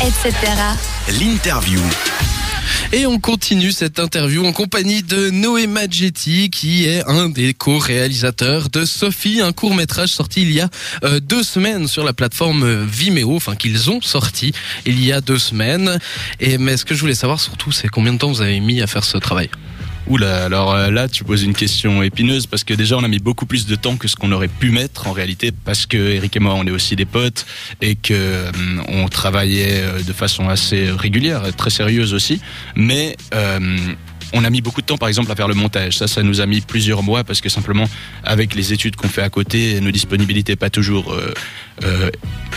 etc. L'interview. Et on continue cette interview en compagnie de Noé Maggetti, qui est un des co-réalisateurs de Sophie, un court métrage sorti il y a euh, deux semaines sur la plateforme Vimeo, enfin qu'ils ont sorti il y a deux semaines. Et mais ce que je voulais savoir surtout, c'est combien de temps vous avez mis à faire ce travail? Oula, alors euh, là, tu poses une question épineuse parce que déjà, on a mis beaucoup plus de temps que ce qu'on aurait pu mettre en réalité parce que Eric et moi, on est aussi des potes et que euh, on travaillait euh, de façon assez régulière, très sérieuse aussi. Mais on a mis beaucoup de temps, par exemple, à faire le montage. Ça, ça nous a mis plusieurs mois parce que simplement, avec les études qu'on fait à côté, nos disponibilités pas toujours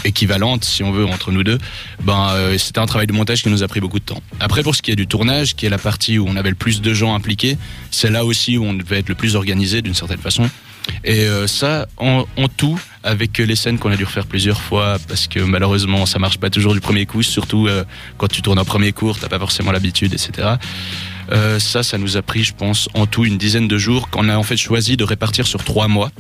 équivalentes, si on veut, entre nous deux, ben, euh, c'était un travail de montage qui nous a pris beaucoup de temps. Après, pour ce qui est du tournage, qui est la partie où on avait le plus de gens impliqués, c'est là aussi où on devait être le plus organisé d'une certaine façon. Et ça, en, en, tout, avec les scènes qu'on a dû refaire plusieurs fois, parce que malheureusement, ça marche pas toujours du premier coup, surtout quand tu tournes en premier cours, t'as pas forcément l'habitude, etc. Euh, ça, ça nous a pris, je pense, en tout une dizaine de jours qu'on a en fait choisi de répartir sur trois mois.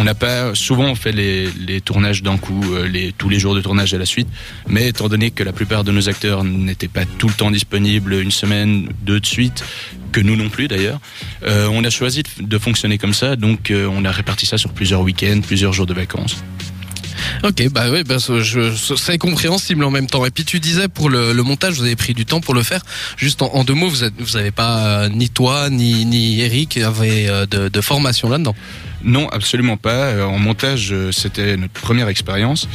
On n'a pas souvent fait les, tournages d'un coup, euh, tous les jours de tournage à la suite, mais étant donné que la plupart de nos acteurs n'étaient pas tout le temps disponibles, une semaine, deux de suite, que nous non plus d'ailleurs, euh, on a choisi de, fonctionner comme ça, donc euh, on a réparti ça sur plusieurs week-ends, plusieurs jours de vacances. Ok, bah oui, bah, c'est compréhensible en même temps. Et puis tu disais pour le, montage, vous avez pris du temps pour le faire. Juste en, deux mots, vous n'avez pas ni toi ni ni Eric avait de, de formation là-dedans. Non, absolument pas. Euh, en montage, c'était notre première expérience.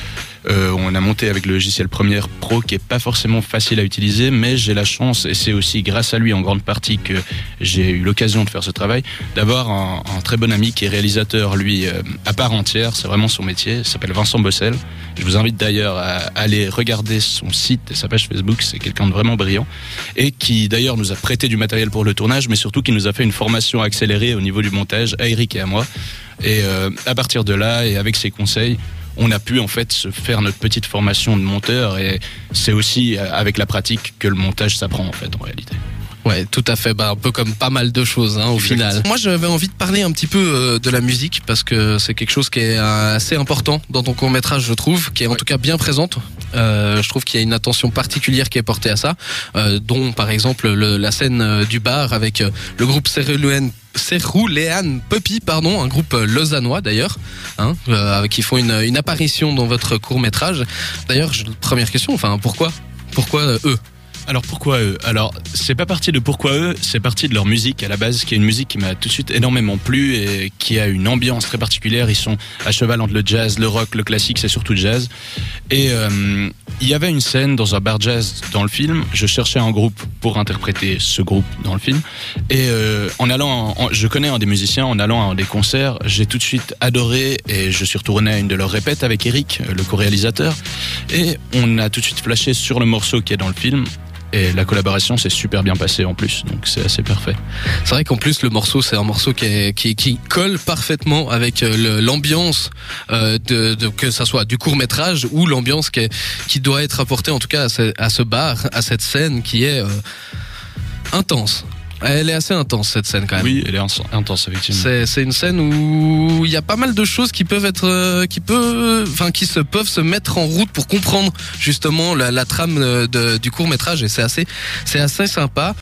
Euh, on a monté avec le logiciel Premiere Pro qui est pas forcément facile à utiliser, mais j'ai la chance, et c'est aussi grâce à lui en grande partie que j'ai eu l'occasion de faire ce travail, d'avoir un, un, très bon ami qui est réalisateur, lui, euh, à part entière, c'est vraiment son métier, s'appelle Vincent Bossel. Je vous invite d'ailleurs à aller regarder son site et sa page Facebook, c'est quelqu'un de vraiment brillant, et qui d'ailleurs nous a prêté du matériel pour le tournage, mais surtout qui nous a fait une formation accélérée au niveau du montage, à Eric et à moi. Et euh, à partir de là, et avec ses conseils, on a pu en fait se faire notre petite formation de monteur et c'est aussi euh, avec la pratique que le montage s'apprend en fait en réalité. Ouais, tout à fait. Bah, un peu comme pas mal de choses hein, au final. Moi, j'avais envie de parler un petit peu euh, de la musique parce que c'est quelque chose qui est euh, assez important dans ton court métrage, je trouve, qui est en tout cas bien présente. Euh, je trouve qu'il y a une attention particulière qui est portée à ça, dont par exemple le, la scène du bar avec le groupe Cerulean Cerulean Puppy, pardon, un groupe lausannois d'ailleurs, hein, qui font une, une apparition dans votre court métrage. D'ailleurs, première question, enfin pourquoi, pourquoi eux? Alors pourquoi eux? Alors c'est pas parti de pourquoi eux, c'est parti de leur musique à la base, qui est une musique qui m'a tout de suite énormément plu et qui a une ambiance très particulière. Ils sont à cheval entre le jazz, le rock, le classique, c'est surtout jazz. Et euh, il y avait une scène dans un bar jazz dans le film. Je cherchais un groupe pour interpréter ce groupe dans le film. Et euh, en allant, je connais un des musiciens, en allant à des concerts, j'ai tout de suite adoré et je suis retourné à une de leurs répètes avec Eric, le co-réalisateur. Et on a tout de suite flashé sur le morceau qui est dans le film et la collaboration s'est super bien passée en plus, donc c'est assez parfait. C'est vrai qu'en plus le morceau c'est un morceau qui, qui, colle parfaitement avec euh, l'ambiance euh, de, que ça soit du court métrage ou l'ambiance qui, qui doit être apportée en tout cas à ce, à ce bar, à cette scène qui est euh, intense. Elle est assez intense cette scène quand même. Oui, elle est intense effectivement. C'est une scène où il y a pas mal de choses qui peuvent être, euh, qui peuvent, enfin qui se peuvent se mettre en route pour comprendre justement la, la trame de, du court métrage et c'est assez, c'est assez sympa.